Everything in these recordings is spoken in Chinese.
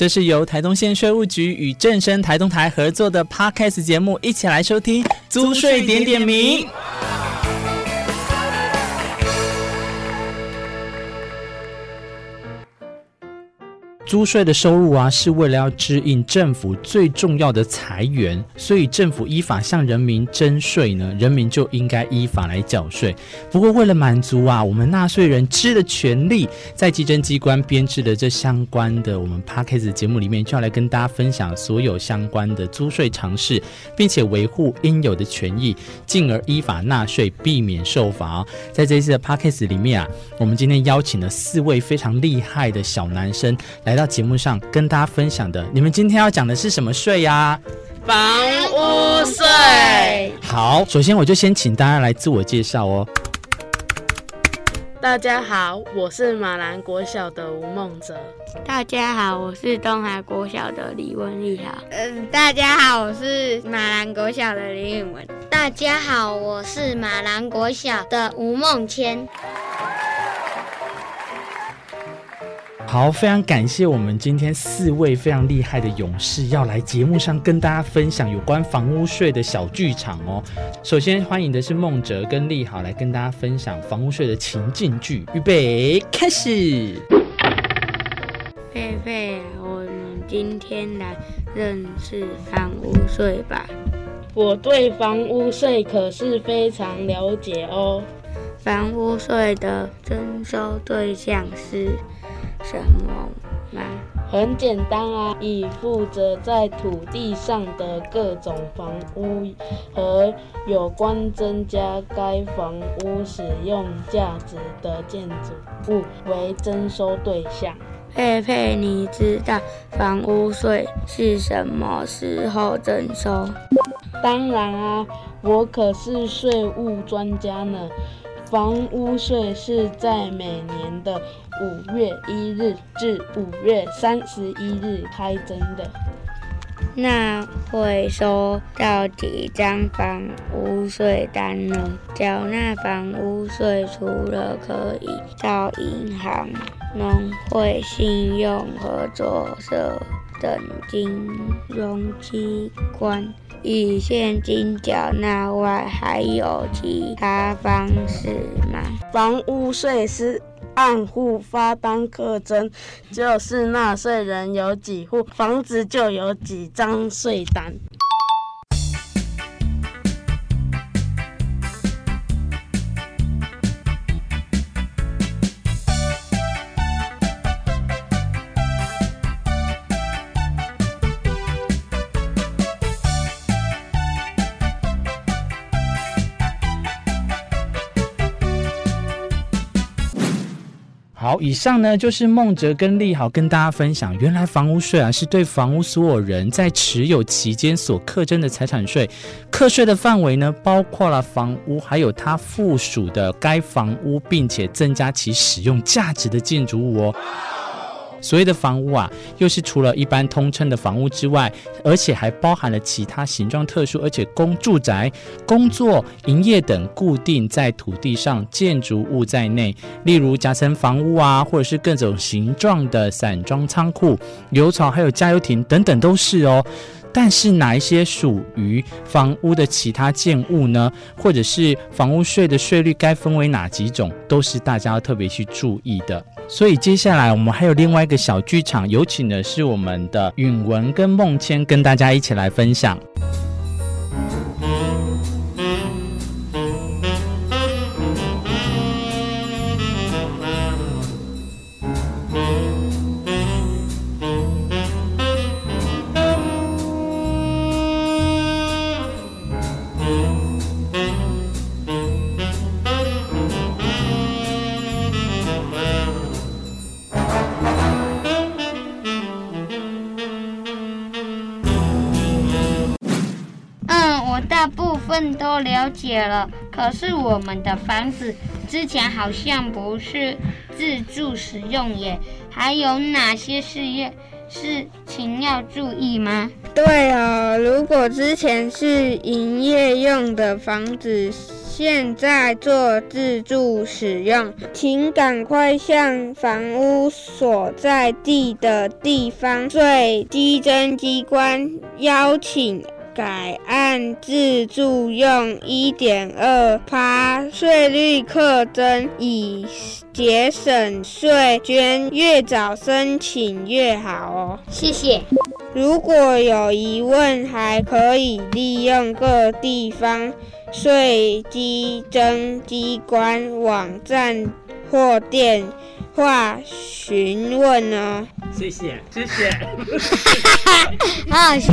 这是由台东县税务局与正声台东台合作的 Podcast 节目，一起来收听租税点点名。租税的收入啊，是为了要支应政府最重要的财源，所以政府依法向人民征税呢，人民就应该依法来缴税。不过，为了满足啊我们纳税人知的权利，在稽征机关编制的这相关的我们 p a c k a g e 节目里面，就要来跟大家分享所有相关的租税常识，并且维护应有的权益，进而依法纳税，避免受罚。在这一次的 p a c k a g e 里面啊，我们今天邀请了四位非常厉害的小男生来到。到节目上跟大家分享的，你们今天要讲的是什么税呀？房屋税。好，首先我就先请大家来自我介绍哦。大家好，我是马兰国小的吴梦哲。大家好，我是东海国小的李文丽豪。嗯，大家好，我是马兰国小的林允文。大家好，我是马兰国小的吴梦谦。好，非常感谢我们今天四位非常厉害的勇士要来节目上跟大家分享有关房屋税的小剧场哦。首先欢迎的是孟哲跟利好来跟大家分享房屋税的情境剧，预备开始。佩佩，我们今天来认识房屋税吧。我对房屋税可是非常了解哦。房屋税的征收对象是。什么吗？很简单啊，以负责在土地上的各种房屋和有关增加该房屋使用价值的建筑物为征收对象。佩佩，你知道房屋税是什么时候征收？当然啊，我可是税务专家呢。房屋税是在每年的五月一日至五月三十一日开征的。那会收到几张房屋税单呢？缴纳房屋税除了可以到银行、农会、信用合作社等金融机关。以现金缴纳外，还有其他方式吗？房屋税是按户发单课征，就是纳税人有几户房子，就有几张税单。好，以上呢就是孟哲跟利好跟大家分享，原来房屋税啊是对房屋所有人在持有期间所课征的财产税，课税的范围呢包括了房屋，还有它附属的该房屋，并且增加其使用价值的建筑物哦。所谓的房屋啊，又是除了一般通称的房屋之外，而且还包含了其他形状特殊，而且供住宅、工作、营业等固定在土地上建筑物在内，例如夹层房屋啊，或者是各种形状的散装仓库、油槽还有加油亭等等都是哦。但是哪一些属于房屋的其他建物呢？或者是房屋税的税率该分为哪几种，都是大家要特别去注意的。所以接下来我们还有另外一个小剧场，有请的是我们的允文跟梦谦，跟大家一起来分享。都了解了，可是我们的房子之前好像不是自住使用耶，还有哪些事业事情要注意吗？对哦，如果之前是营业用的房子。现在做自助使用，请赶快向房屋所在地的地方税稽征机关邀请。改按自助用一点二趴税率课征，以节省税捐，越早申请越好哦。谢谢。如果有疑问，还可以利用各地方税稽征机关网站或电话询问哦。谢谢，谢谢。好好笑。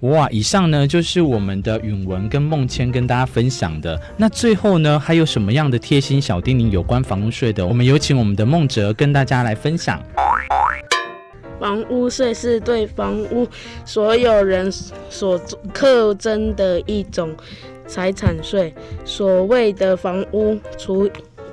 哇，以上呢就是我们的允文跟孟谦跟大家分享的。那最后呢，还有什么样的贴心小叮咛有关房屋税的？我们有请我们的孟哲跟大家来分享。房屋税是对房屋所有人所课征的一种财产税。所谓的房屋，除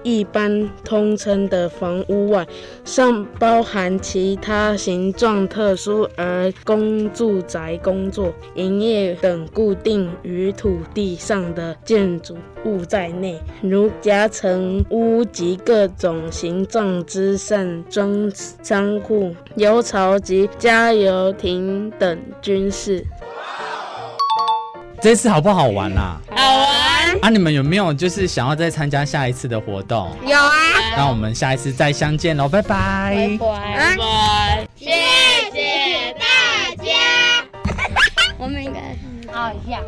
一般通称的房屋外，尚包含其他形状特殊而供住宅、工作、营业等固定于土地上的建筑物在内，如夹层屋及各种形状之散装仓库、油槽及加油亭等均是。这次好不好玩啦？好玩啊！你们有没有就是想要再参加下一次的活动？有啊！那我们下一次再相见喽，拜拜！拜拜！谢谢大家。我们应该好笑。